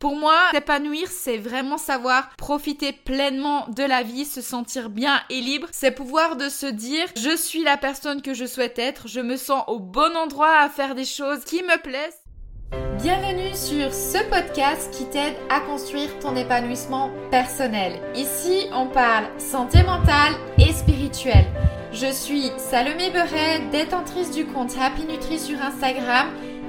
Pour moi, s'épanouir, c'est vraiment savoir profiter pleinement de la vie, se sentir bien et libre. C'est pouvoir de se dire, je suis la personne que je souhaite être, je me sens au bon endroit à faire des choses qui me plaisent. Bienvenue sur ce podcast qui t'aide à construire ton épanouissement personnel. Ici, on parle santé mentale et spirituelle. Je suis Salomé Beret, détentrice du compte Happy Nutri sur Instagram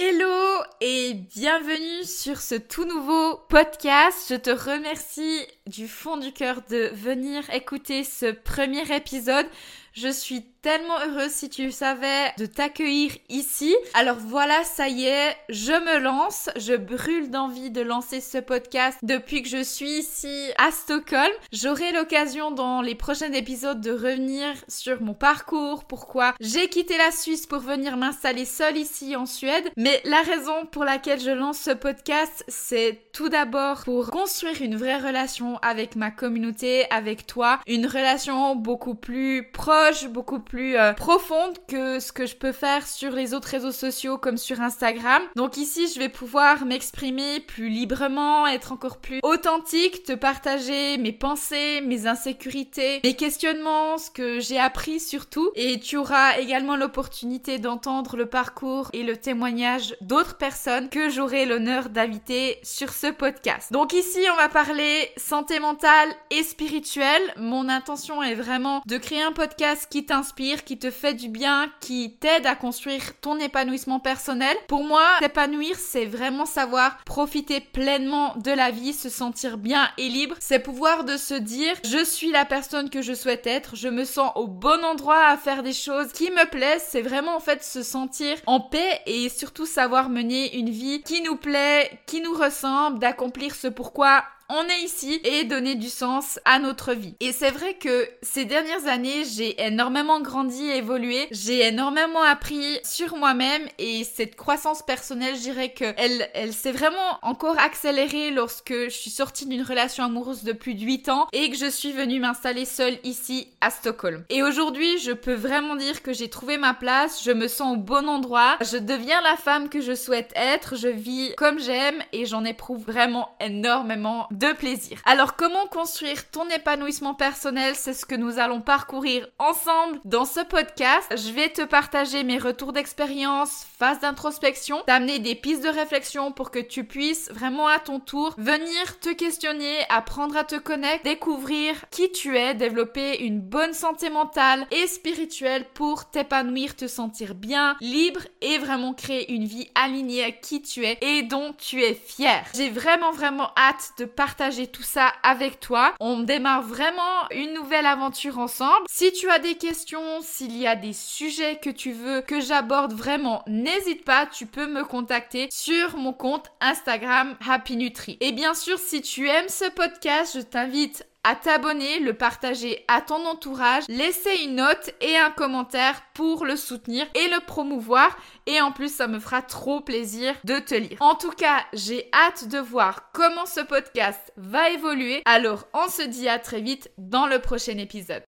Hello et bienvenue sur ce tout nouveau podcast. Je te remercie du fond du cœur de venir écouter ce premier épisode. Je suis tellement heureuse si tu savais de t'accueillir ici. Alors voilà, ça y est, je me lance. Je brûle d'envie de lancer ce podcast depuis que je suis ici à Stockholm. J'aurai l'occasion dans les prochains épisodes de revenir sur mon parcours, pourquoi j'ai quitté la Suisse pour venir m'installer seule ici en Suède. Mais la raison pour laquelle je lance ce podcast, c'est tout d'abord pour construire une vraie relation avec ma communauté, avec toi, une relation beaucoup plus proche, beaucoup plus euh, profonde que ce que je peux faire sur les autres réseaux sociaux comme sur Instagram. Donc ici, je vais pouvoir m'exprimer plus librement, être encore plus authentique, te partager mes pensées, mes insécurités, mes questionnements, ce que j'ai appris surtout. Et tu auras également l'opportunité d'entendre le parcours et le témoignage d'autres personnes que j'aurai l'honneur d'inviter sur ce podcast. Donc ici, on va parler santé mentale et spirituelle. Mon intention est vraiment de créer un podcast qui t'inspire, qui te fait du bien, qui t'aide à construire ton épanouissement personnel. Pour moi, s'épanouir, c'est vraiment savoir profiter pleinement de la vie, se sentir bien et libre. C'est pouvoir de se dire, je suis la personne que je souhaite être, je me sens au bon endroit à faire des choses qui me plaisent. C'est vraiment en fait se sentir en paix et surtout savoir mener une vie qui nous plaît, qui nous ressemble, d'accomplir ce pourquoi on est ici et donner du sens à notre vie. Et c'est vrai que ces dernières années, j'ai énormément grandi évolué. J'ai énormément appris sur moi-même et cette croissance personnelle, je dirais que elle, elle s'est vraiment encore accélérée lorsque je suis sortie d'une relation amoureuse de plus de 8 ans et que je suis venue m'installer seule ici à Stockholm. Et aujourd'hui, je peux vraiment dire que j'ai trouvé ma place, je me sens au bon endroit, je deviens la femme que je souhaite être, je vis comme j'aime et j'en éprouve vraiment énormément de plaisir. Alors comment construire ton épanouissement personnel, c'est ce que nous allons parcourir ensemble dans ce podcast. Je vais te partager mes retours d'expérience, phases d'introspection, t'amener des pistes de réflexion pour que tu puisses vraiment à ton tour venir te questionner, apprendre à te connaître, découvrir qui tu es, développer une bonne santé mentale et spirituelle pour t'épanouir, te sentir bien, libre et vraiment créer une vie alignée à qui tu es et dont tu es fier. J'ai vraiment vraiment hâte de partager tout ça avec toi. On démarre vraiment une nouvelle aventure ensemble. Si tu as des questions, s'il y a des sujets que tu veux que j'aborde vraiment, n'hésite pas, tu peux me contacter sur mon compte Instagram Happy Nutri. Et bien sûr, si tu aimes ce podcast, je t'invite à t'abonner, le partager à ton entourage, laisser une note et un commentaire pour le soutenir et le promouvoir. Et en plus, ça me fera trop plaisir de te lire. En tout cas, j'ai hâte de voir comment ce podcast va évoluer. Alors, on se dit à très vite dans le prochain épisode.